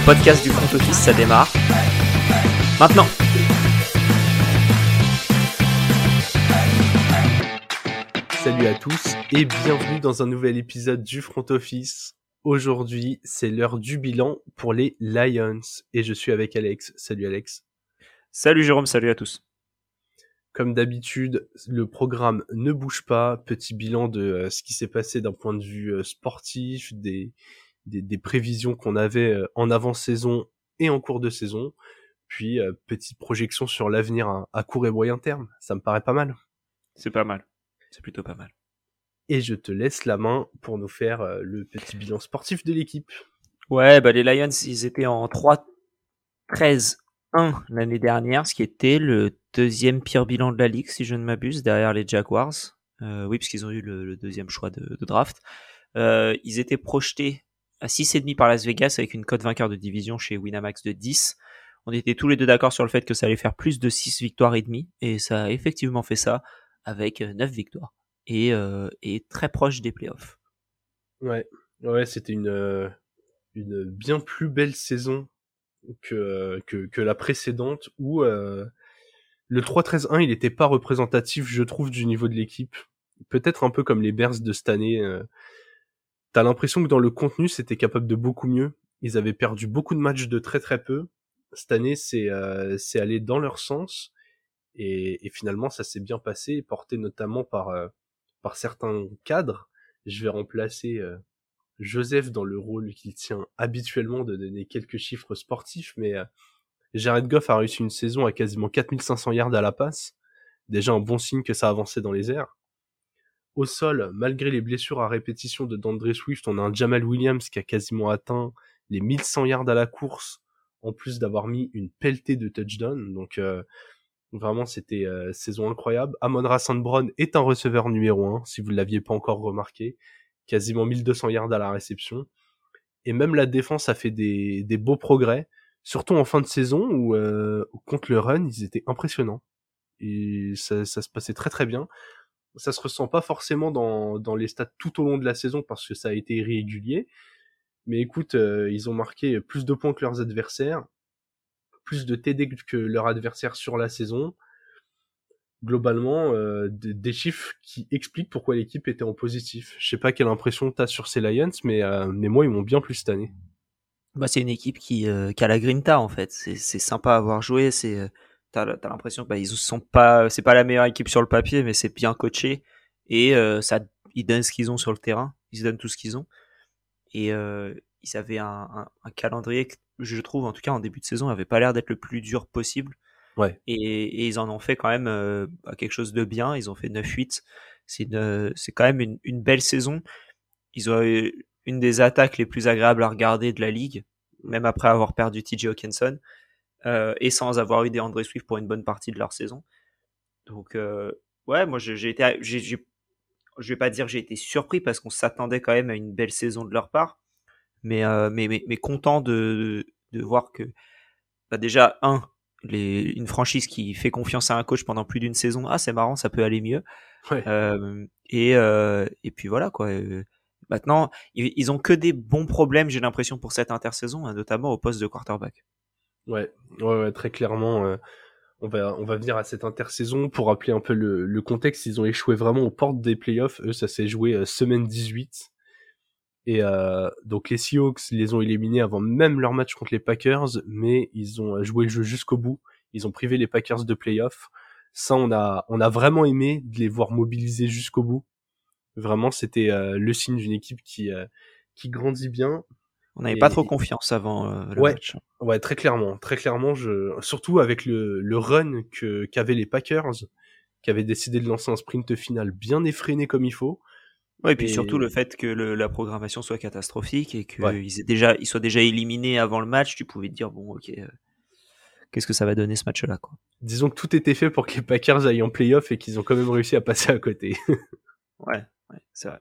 le podcast du front office, ça démarre. Maintenant Salut à tous et bienvenue dans un nouvel épisode du front office. Aujourd'hui, c'est l'heure du bilan pour les Lions et je suis avec Alex. Salut Alex. Salut Jérôme, salut à tous. Comme d'habitude, le programme ne bouge pas. Petit bilan de euh, ce qui s'est passé d'un point de vue euh, sportif, des, des, prévisions qu'on avait euh, en avant-saison et en cours de saison. Puis, petite projection sur l'avenir à, à court et moyen terme. Ça me paraît pas mal. C'est pas mal. C'est plutôt pas mal. Et je te laisse la main pour nous faire le petit bilan sportif de l'équipe. Ouais, bah les Lions, ils étaient en 3-13 1 l'année dernière, ce qui était le deuxième pire bilan de la ligue, si je ne m'abuse, derrière les Jaguars. Euh, oui, parce qu'ils ont eu le, deuxième choix de, draft. Euh, ils étaient projetés à 6,5 par Las Vegas avec une cote vainqueur de division chez Winamax de 10. On était tous les deux d'accord sur le fait que ça allait faire plus de 6 victoires et demi, et ça a effectivement fait ça avec 9 victoires et, euh, et très proche des playoffs. Ouais, ouais, c'était une, une bien plus belle saison que, que, la précédente où euh, le 3-13-1 il n'était pas représentatif je trouve du niveau de l'équipe peut-être un peu comme les Bears de cette année euh, t'as l'impression que dans le contenu c'était capable de beaucoup mieux ils avaient perdu beaucoup de matchs de très très peu cette année c'est euh, allé dans leur sens et, et finalement ça s'est bien passé porté notamment par euh, par certains cadres je vais remplacer euh, Joseph dans le rôle qu'il tient habituellement de donner quelques chiffres sportifs, mais euh, Jared Goff a réussi une saison à quasiment 4500 yards à la passe. Déjà un bon signe que ça avançait dans les airs. Au sol, malgré les blessures à répétition de Dandre Swift, on a un Jamal Williams qui a quasiment atteint les 1100 yards à la course, en plus d'avoir mis une pelletée de touchdown. Donc euh, vraiment c'était euh, saison incroyable. Amon Rassan Brown est un receveur numéro 1, si vous ne l'aviez pas encore remarqué quasiment 1200 yards à la réception. Et même la défense a fait des, des beaux progrès, surtout en fin de saison où euh, contre le run, ils étaient impressionnants. Et ça, ça, se passait très très bien. Ça se ressent pas forcément dans, dans les stats tout au long de la saison parce que ça a été irrégulier. Mais écoute, euh, ils ont marqué plus de points que leurs adversaires, plus de TD que leurs adversaires sur la saison globalement euh, des, chiffres qui expliquent pourquoi l'équipe était en positif. Je sais pas quelle impression tu as sur ces Lions, mais, euh, mais moi ils m'ont bien plu cette année. Bah, c'est une équipe qui, qui a la grinta en fait. C'est, sympa à avoir joué. C'est, t'as, as, l'impression que bah, ils sont pas, c'est pas la meilleure équipe sur le papier, mais c'est bien coaché et ça, ils donnent ce qu'ils ont sur le terrain. Ils donnent tout ce qu'ils ont et ils avaient un, un, un, calendrier que je trouve en tout cas en début de saison avait pas l'air d'être le plus dur possible. Ouais. Et, ils en ont fait quand même euh, quelque chose de bien. Ils ont fait 9-8. C'est c'est quand même une, une, belle saison. Ils ont eu une des attaques les plus agréables à regarder de la ligue, même après avoir perdu TJ Hawkinson, euh, et sans avoir eu des André Swift pour une bonne partie de leur saison. Donc, euh, ouais, moi j'ai été, j'ai, je vais pas dire que j'ai été surpris parce qu'on s'attendait quand même à une belle saison de leur part, mais, euh, mais, mais, mais, content de, de voir que, bah déjà, un, les, une franchise qui fait confiance à un coach pendant plus d'une saison, ah c'est marrant, ça peut aller mieux. Et, et puis voilà quoi. Maintenant, ils, ils, ont que des bons problèmes, j'ai l'impression pour cette intersaison, hein, notamment au poste de quarterback. Ouais, ouais, ouais très clairement. Euh, on va, on va venir à cette intersaison pour rappeler un peu le, le contexte. Ils ont échoué vraiment aux portes des playoffs. Eux, ça s'est joué euh, semaine 18. Et euh, donc les Seahawks les ont éliminés avant même leur match contre les Packers, mais ils ont joué le jeu jusqu'au bout. Ils ont privé les Packers de playoff. Ça, on a, on a vraiment aimé de les voir mobiliser jusqu'au bout. Vraiment, c'était euh, le signe d'une équipe qui, euh, qui grandit bien. On n'avait pas trop confiance avant euh, le ouais, match. Ouais, très clairement, très clairement. Je, surtout avec le, le run que qu'avaient les Packers, qui avaient décidé de lancer un sprint final bien effréné comme il faut. Ouais, et puis surtout le fait que le, la programmation soit catastrophique et qu'ils déjà, ils soient déjà éliminés avant le match, tu pouvais te dire bon, ok, euh, qu'est-ce que ça va donner ce match-là, quoi. Disons que tout était fait pour que les Packers aillent en playoff et qu'ils ont quand même réussi à passer à côté. ouais, ouais, c'est vrai.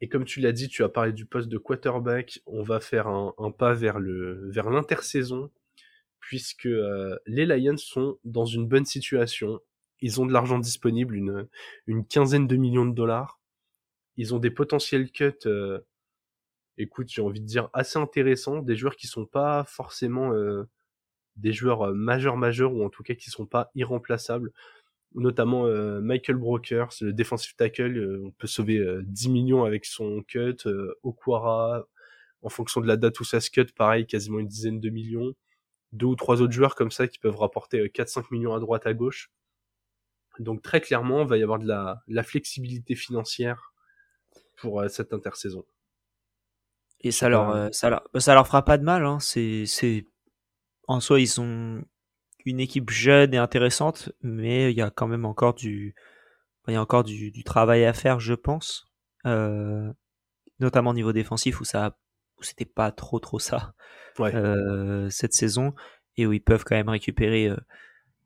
Et comme tu l'as dit, tu as parlé du poste de quarterback. On va faire un, pas vers le vers l'intersaison, puisque euh, les Lions sont dans une bonne situation. Ils ont de l'argent disponible, une une quinzaine de millions de dollars ils ont des potentiels cuts euh, écoute, j'ai envie de dire assez intéressants, des joueurs qui sont pas forcément des joueurs majeurs majeurs ou en tout cas qui sont pas irremplaçables notamment euh, Michael Brokers, le defensive tackle, euh, on peut sauver 10 euh, millions avec son cut, Okwara, en fonction de la date où ça se cut, pareil, quasiment une dizaine de millions, deux ou trois autres joueurs comme ça qui peuvent rapporter 4-5 millions à droite à gauche. Donc très clairement, il va y avoir de la, la flexibilité financière pour cette intersaison. Et ça leur, ça leur, ça leur fera pas de mal. Hein. C'est, c'est, en soi, ils sont, une équipe jeune et intéressante, mais il y a quand même encore du, il y a encore du, travail à faire, je pense, euh, notamment au niveau défensif où ça, où c'était pas trop trop ça euh, cette saison. Et où ils peuvent quand même récupérer, euh,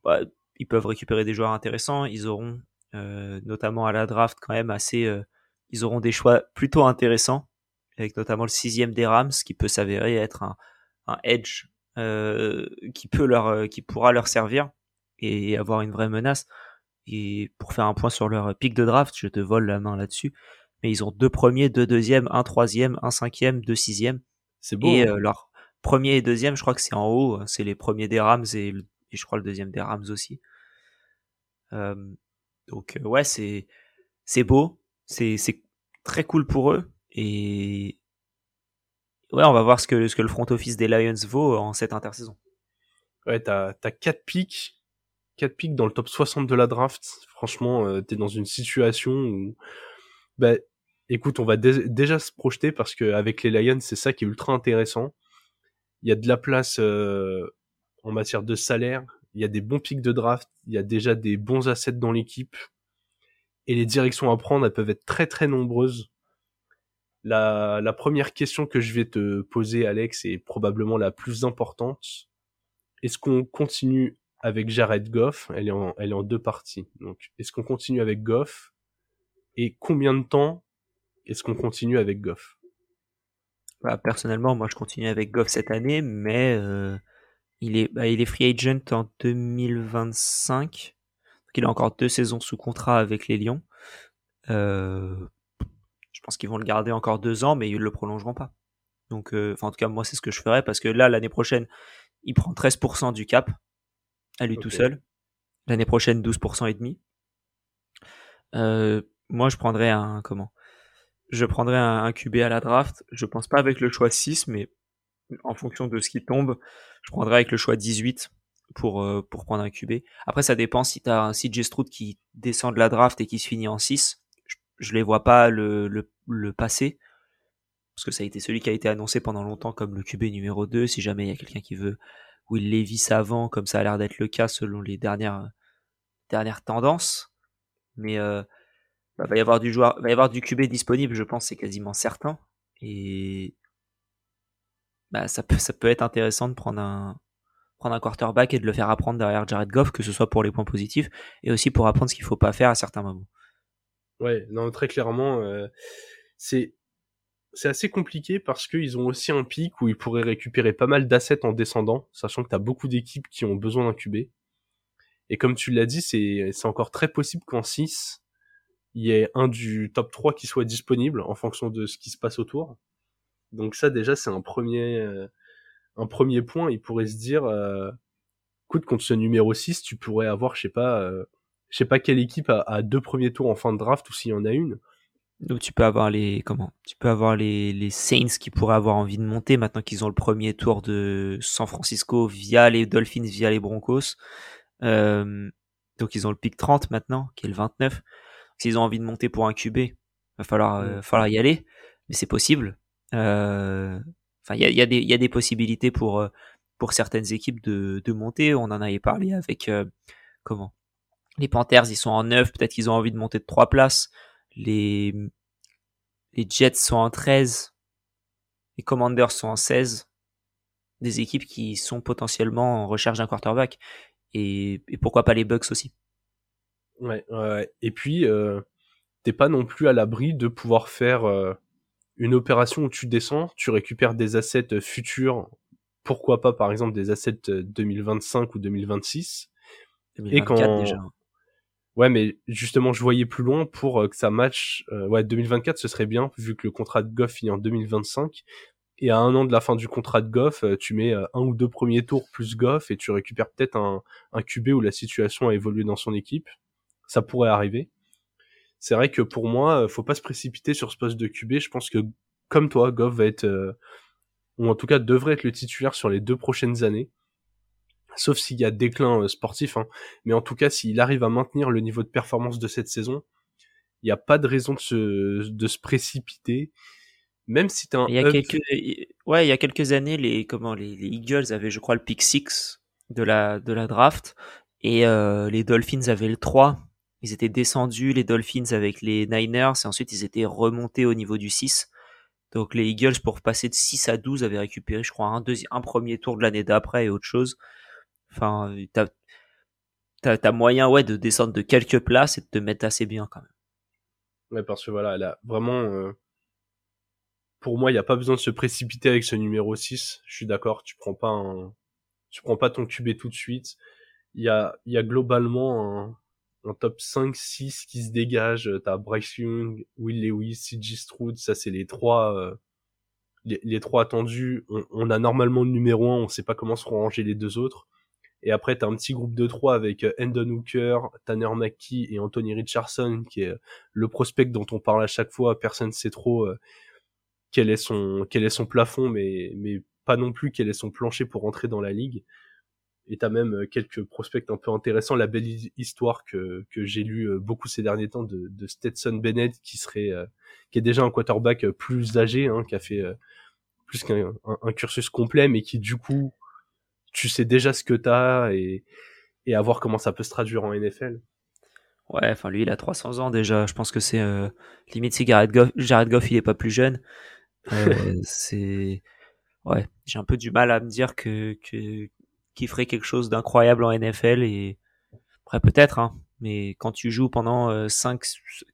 bah, ils peuvent récupérer des joueurs intéressants. Ils auront notamment à la draft quand même assez, ils auront des choix plutôt intéressants avec notamment le sixième des Rams qui peut s'avérer être un, un edge qui peut leur, euh, qui pourra leur servir et avoir une vraie menace. Et pour faire un point sur leur pic de draft, je te vole la main là-dessus. Mais ils ont deux premiers, deux deuxièmes, un troisième, un cinquième, deux sixièmes. C'est beau. Et hein. euh, leur premier et deuxième, je crois que c'est en haut. Hein. C'est les premiers des Rams et, et, je crois le deuxième des Rams aussi. Euh, donc ouais, c'est c'est beau, c'est c'est très cool pour eux et ouais, on va voir ce que, ce que le front office des Lions vaut en cette intersaison. Ouais, t'as, t'as 4 pics, 4 pics dans le top 60 de la draft. Franchement, euh, t'es dans une situation où, bah, écoute, on va déjà se projeter parce qu'avec les Lions, c'est ça qui est ultra intéressant. Il y a de la place euh, en matière de salaire, il y a des bons pics de draft, il y a déjà des bons assets dans l'équipe. Et les directions à prendre, elles peuvent être très très nombreuses. La, la, première question que je vais te poser, Alex, est probablement la plus importante. Est-ce qu'on continue avec Jared Goff? Elle est en, deux parties. Donc, est-ce qu'on continue avec Goff? Et combien de temps est-ce qu'on continue avec Goff? Bah, Personnellement, moi, je continue avec Goff cette année, mais euh, il, est, bah, il est free agent en 2025. Donc, il a encore deux saisons sous contrat avec les Lions. Euh, pense qu'ils vont le garder encore deux ans, mais ils le prolongeront pas. Donc, euh, en tout cas, moi, c'est ce que je ferais parce que là, l'année prochaine, il prend 13% du cap à lui tout seul. L'année prochaine, 12% et demi. Euh, moi, je prendrais un comment? Je prendrais un, un, QB à la draft. Je pense pas avec le choix 6, mais en fonction de ce qui tombe, je prendrais avec le choix 18 pour euh, pour prendre un QB. Après, ça dépend si tu as un CJ Stroud qui descend de la draft et qui se finit en 6 je les vois pas le, le. Parce que ça a été celui qui a été annoncé pendant longtemps comme le QB numéro 2. Si jamais il y a quelqu'un qui veut Will Levis avant, comme ça a l'air d'être le cas selon les dernières, tendances. Mais euh, bah, va y avoir du joueur, va y avoir du QB disponible, je pense, c'est quasiment certain. Et bah, ça peut, être intéressant de prendre un, prendre un quarterback et de le faire apprendre derrière Jared Goff, que ce soit pour les points positifs et aussi pour apprendre ce qu'il faut pas faire à certains moments. Ouais, non, très clairement, euh, c'est assez compliqué parce qu'ils ont aussi un pic où ils pourraient récupérer pas mal d'assets en descendant, sachant que tu as beaucoup d'équipes qui ont besoin QB. Et comme tu l'as dit, c'est encore très possible qu'en 6, il y ait un du top 3 qui soit disponible en fonction de ce qui se passe autour. Donc ça déjà c'est un premier euh, un premier point, il pourrait se dire euh, écoute contre ce numéro 6, tu pourrais avoir je sais pas je sais pas quelle équipe a, deux premiers tours en fin de draft ou s'il y en a une. Donc tu peux avoir les comment? Tu peux avoir les, les Saints qui pourraient avoir envie de monter maintenant qu'ils ont le premier tour de San Francisco via les Dolphins, via les Broncos. Euh, donc ils ont le pick 30 maintenant, qui est le 29. S'ils ont envie de monter pour un QB, va falloir, euh, falloir y aller, mais c'est possible. Euh, enfin, il y a, y, a y a, des possibilités pour euh, pour certaines équipes de, de monter. On en avait parlé avec euh, comment? Les Panthers, ils sont en 9, peut-être qu'ils ont envie de monter de 3 places. Les, les Jets sont en 13. Les Commanders sont en 16. Des équipes qui sont potentiellement en recherche d'un quarterback. Et, pourquoi pas les Bucks aussi. Ouais, ouais. Et puis, euh, t'es pas non plus à l'abri de pouvoir faire euh, une opération où tu descends, tu récupères des assets futurs. Pourquoi pas, par exemple, des assets 2025 ou 2026. 2024 et quand... déjà. Ouais, mais justement, je voyais plus loin pour que ça match. ouais, 2024, ce serait bien, vu que le contrat de Goff finit en 2025. Et à un an de la fin du contrat de Goff, tu mets un ou deux premiers tours plus Goff et tu récupères peut-être un, un QB où la situation a évolué dans son équipe. Ça pourrait arriver. C'est vrai que pour moi, faut pas se précipiter sur ce poste de QB. Je pense que, comme toi, Goff va être, ou en tout cas devrait être le titulaire sur les deux prochaines années sauf s'il y a déclin euh, sportif. Hein. Mais en tout cas, s'il arrive à maintenir le niveau de performance de cette saison, il n'y a pas de raison de se, de se précipiter. Même si t'es un. Il y a quelques, ouais, il y a quelques années, les comment les, Eagles avaient, je crois, le pick 6 de la de la draft et euh, les Dolphins avaient le 3. Ils étaient descendus les Dolphins avec les Niners et ensuite ils étaient remontés au niveau du 6. Donc les Eagles pour passer de 6 à 12 avaient récupéré, je crois, un, deuxième, un premier tour de l'année d'après et autre chose. Enfin, t'as as, moyen ouais de descendre de quelques places et de te mettre assez bien quand même. Ouais, parce que voilà, là, vraiment, euh, pour moi, il n'y a pas besoin de se précipiter avec ce numéro 6. Je suis d'accord, tu prends pas tu prends pas ton QB tout de suite. Il y a, y a globalement un, top 5, 6 qui se dégage. T'as Bryce Young, Will Lewis, CJ Stroud, ça c'est les trois, euh, les, trois attendus. On, on, a normalement le numéro 1, on sait pas comment seront rangés les deux autres. Et après, tu as un petit groupe de trois avec euh, Endon Hooker, Tanner McKee et Anthony Richardson, qui est euh, le prospect dont on parle à chaque fois. Personne ne sait trop euh, quel est son quel est son plafond, mais mais pas non plus quel est son plancher pour entrer dans la ligue. Et t'as même quelques prospects un peu intéressants. La belle histoire que que j'ai lu beaucoup ces derniers temps de, de Stetson Bennett, qui serait qui est déjà un quarterback plus âgé, hein, qui a fait plus qu'un un cursus complet, mais qui du coup tu sais déjà ce que t'as et, et à voir comment ça peut se traduire en NFL. Ouais, enfin lui il a 300 ans déjà. Je pense que c'est euh, limite si Jared Goff, Jared Goff il est pas plus jeune. Euh, c'est ouais, j'ai un peu du mal à me dire que que qu'il ferait quelque chose d'incroyable en NFL et après peut-être hein, mais quand tu joues pendant 5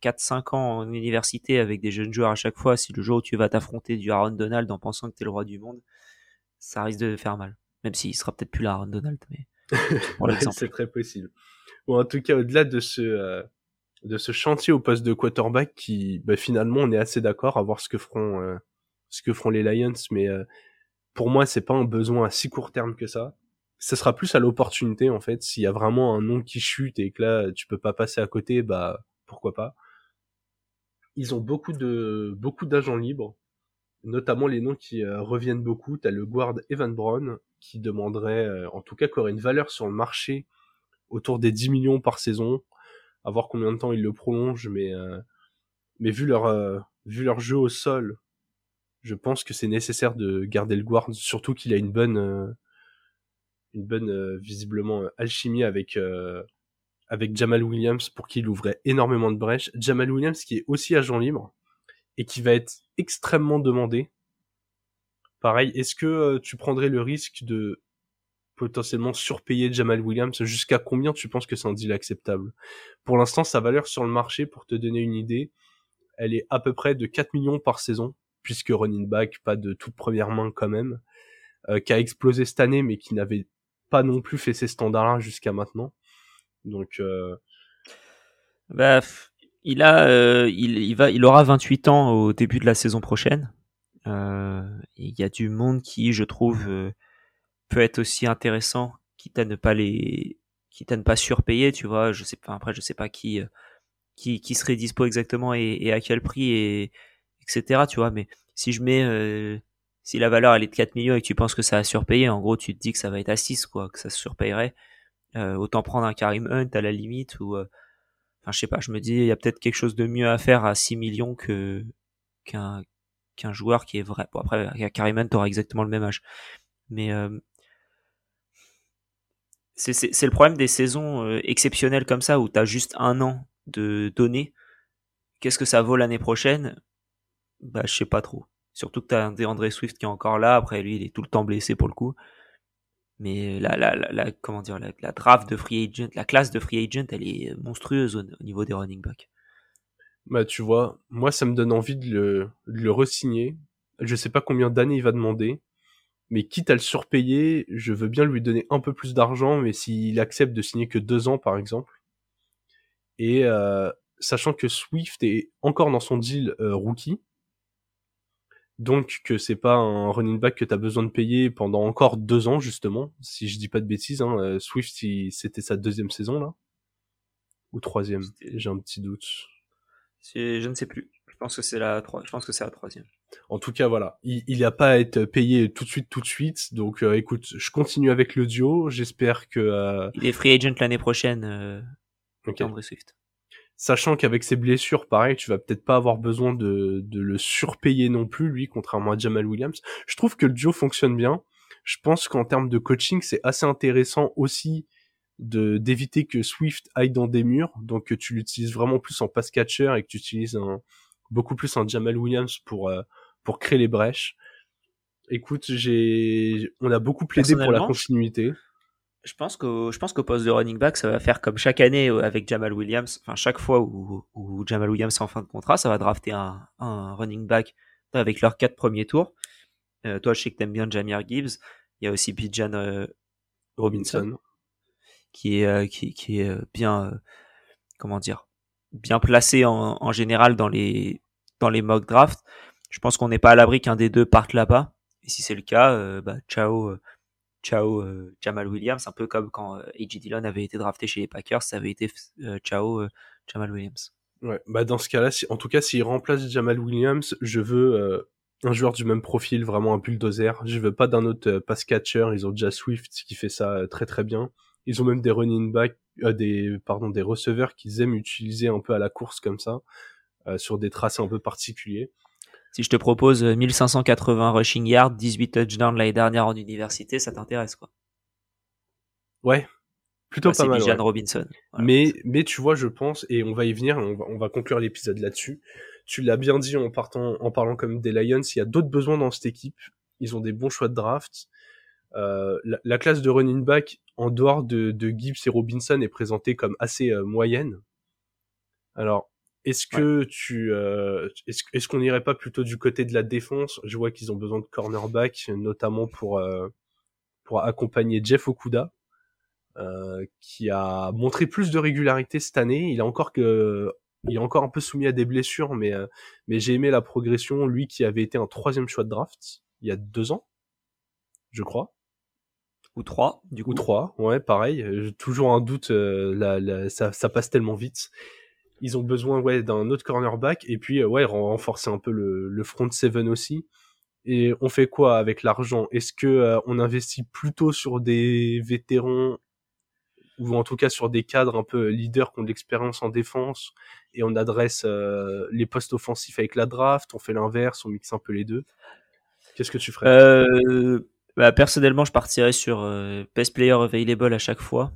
4 5 ans en université avec des jeunes joueurs à chaque fois, si le jour où tu vas t'affronter du Aaron Donald en pensant que tu es le roi du monde, ça risque de faire mal. Même s'il sera peut-être plus là, Aaron Donald, mais c'est très possible. Bon, en tout cas, au-delà de ce euh, de ce chantier au poste de quarterback, qui bah, finalement, on est assez d'accord à voir ce que feront euh, ce que feront les Lions, mais euh, pour moi, c'est pas un besoin à si court terme que ça. Ça sera plus à l'opportunité en fait. S'il y a vraiment un nom qui chute et que là, tu peux pas passer à côté, bah pourquoi pas. Ils ont beaucoup de beaucoup d'agents libres notamment les noms qui euh, reviennent beaucoup. T'as le guard Evan Brown qui demanderait, euh, en tout cas, qu'il aurait une valeur sur le marché autour des 10 millions par saison. À voir combien de temps il le prolonge, mais euh, vu leur vu leur jeu au sol, je pense que c'est nécessaire de garder le guard, surtout qu'il a une bonne visiblement alchimie avec avec Jamal Williams pour qu'il ouvrait énormément de brèches. Jamal Williams qui est aussi agent libre et qui va être extrêmement demandé. Pareil, est-ce que euh, tu prendrais le risque de potentiellement surpayer Jamal Williams? Jusqu'à combien tu penses que c'est un deal acceptable? Pour l'instant, sa valeur sur le marché, pour te donner une idée, elle est à peu près de 4 millions par saison, puisque running back, pas de toute première main quand même, euh, qui a explosé cette année, mais qui n'avait pas non plus fait ses standards jusqu'à maintenant. Donc, euh... bah, il a, euh, il, va, il aura 28 ans au début de la saison prochaine. Euh, il y a du monde qui, je trouve, euh, peut être aussi intéressant, quitte à ne pas les, quitte à ne pas surpayer, tu vois. Je sais pas, après, je sais pas qui, qui, qui serait dispo exactement et, à quel prix et etc. Tu vois, mais si je mets, si la valeur elle est de 4 millions et que tu penses que ça a surpayé, en gros, tu te dis que ça va être à 6, quoi, que ça se surpayerait. autant prendre un Karim Hunt à la limite ou Enfin, je sais pas, je me dis, il y a peut-être quelque chose de mieux à faire à 6 millions qu'un qu'un joueur qui est vrai. Bon, après, Karim t'aura exactement le même âge. Mais euh, c'est le problème des saisons euh, exceptionnelles comme ça, où tu as juste un an de données. Qu'est-ce que ça vaut l'année prochaine? Bah, je sais pas trop. Surtout que tu as un DeAndre Swift qui est encore là. Après, lui, il est tout le temps blessé pour le coup. Mais la, la, la, comment dire, la, la, draft de free agent, la classe de free agent, elle est monstrueuse au, niveau des running backs. Bah, tu vois, moi, ça me donne envie de le, de le re-signer. Je sais pas combien d'années il va demander, mais quitte à le surpayer, je veux bien lui donner un peu plus d'argent, mais s'il accepte de signer que deux ans, par exemple. Et euh, sachant que Swift est encore dans son deal euh, rookie, donc que c'est pas un running back que tu as besoin de payer pendant encore deux ans justement, si je dis pas de bêtises. Hein, euh, Swift, c'était sa deuxième saison là ou troisième, j'ai un petit doute. Je ne sais plus. Je pense que c'est la je pense que c'est la troisième. En tout cas, voilà, il n'y a pas à être payé tout de suite, tout de suite. Donc, euh, écoute, je continue avec le duo. J'espère que. Euh... Il est free agent l'année prochaine, euh... André Swift. Sachant qu'avec ses blessures, pareil, tu vas peut-être pas avoir besoin de, de le surpayer non plus, lui, contrairement à Jamal Williams. Je trouve que le duo fonctionne bien. Je pense qu'en termes de coaching, c'est assez intéressant aussi de d'éviter que Swift aille dans des murs, donc que tu l'utilises vraiment plus en pass catcher et que tu utilises un, beaucoup plus un Jamal Williams pour euh, pour créer les brèches. Écoute, j'ai on a beaucoup plaidé pour la continuité. Je pense que je pense qu'au poste de running back, ça va faire comme chaque année euh, avec Jamal Williams. Enfin, chaque fois où, où Jamal Williams est en fin de contrat, ça va drafter un, un running back avec leurs quatre premiers tours. Euh, toi, je sais que t'aimes bien Jamir Gibbs. Il y a aussi Bijan euh, Robinson, qui est qui, qui est bien comment dire bien placé en, en, général dans les dans les mock drafts. Je pense qu'on n'est pas à l'abri qu'un des deux parte là-bas. Et si c'est le cas, bah, ciao, ciao euh, Jamal Williams. Un peu comme quand A.J. Dillon avait été drafté chez les Packers, ça avait été ciao Jamal Williams. Ouais, bah dans ce cas-là, en tout cas, s'il remplace Jamal Williams, je veux un joueur du même profil, vraiment un bulldozer. Je veux pas d'un autre pass catcher. Ils ont déjà Swift qui fait ça très très bien. Ils ont même des running back, des pardon, des receveurs qu'ils aiment utiliser un peu à la course comme ça, sur des tracés un peu particuliers. Si je te propose 1580 rushing yards, 18 touchdowns l'année dernière en université, ça t'intéresse quoi Ouais, plutôt pas mal. Ouais. Robinson. Mais mais tu vois, je pense et on va y venir, on va, on va conclure l'épisode là-dessus. Tu l'as bien dit en partant en parlant comme des Lions, il y a d'autres besoins dans cette équipe. Ils ont des bons choix de draft. Euh, la, la, classe de running back en dehors de, de Gibbs et Robinson est présentée comme assez euh, moyenne. Alors est-ce que tu euh, est-ce, qu'on irait pas plutôt du côté de la défense? Je vois qu'ils ont besoin de cornerback, notamment pour euh, pour accompagner Jeff Okuda, euh, qui a montré plus de régularité cette année. Il a encore que il est encore un peu soumis à des blessures, mais euh, mais j'ai aimé la progression. Lui qui avait été un troisième choix de draft il y a deux ans, je crois. Ou trois, du coup. Ou trois, ouais, pareil. J'ai toujours un doute. Euh, la, la, ça, ça passe tellement vite ils ont besoin d'un autre cornerback et puis euh, ouais renforcer un peu le, front seven aussi. Et on fait quoi avec l'argent? Est-ce que euh, on investit plutôt sur des vétérans ou en tout cas sur des cadres un peu leaders qui ont de l'expérience en défense et on adresse euh, les postes offensifs avec la draft, on fait l'inverse, on mixe un peu les deux? Qu'est-ce que tu ferais? Bah, Personnellement, je partirais sur best player available à chaque fois.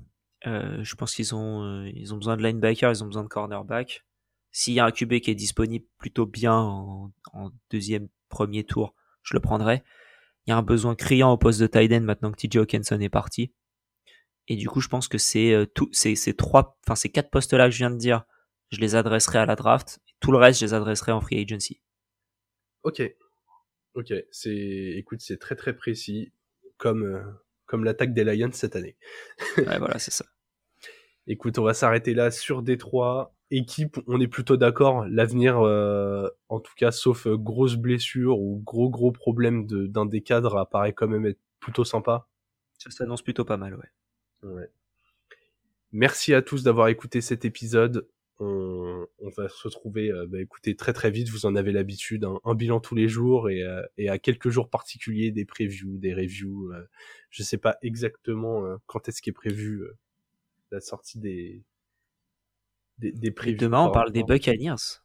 Euh, je pense qu'ils ont, euh, ils ont besoin de linebacker, ils ont besoin de cornerback. S'il y a un QB qui est disponible plutôt bien en, en, deuxième, premier tour, je le prendrai. Il y a un besoin criant au poste de tight end maintenant que TJ Hawkinson est parti. Et du coup, je pense que c'est euh, tout, ces, ces trois, enfin ces quatre postes-là que je viens de dire, je les adresserai à la draft. Tout le reste, je les adresserai en free agency. Ok, ok, c'est, écoute, c'est très très précis, comme comme l'attaque des Lions cette année. ouais, voilà, c'est ça. Écoute, on va s'arrêter là sur Détroit. Équipe, on est plutôt d'accord. L'avenir, euh, en tout cas, sauf euh, grosse blessure ou gros gros problème d'un des cadres, apparaît quand même être plutôt sympa. Ça s'annonce plutôt pas mal, ouais. ouais. Merci à tous d'avoir écouté cet épisode on, va se retrouver, euh, bah, écoutez, très très vite, vous en avez l'habitude, hein. un bilan tous les jours et, euh, et, à quelques jours particuliers, des previews, des reviews. Euh, je sais pas exactement quand est-ce qu'est prévu la sortie des, des, des previews. Demain, on parle des Buccaneers.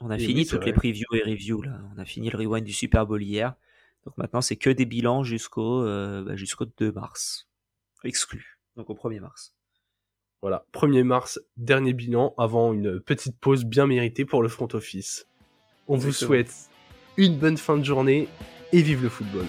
On a fini toutes les previews et reviews là. On a fini le rewind du Super Bowl hier. Donc maintenant, c'est que des bilans jusqu'au bah, jusqu'au 2 mars. Exclu. Donc au 1er mars. Voilà, 1er mars, dernier bilan avant une petite pause bien méritée pour le front office. On vous souhaite une bonne fin de journée et vive le football.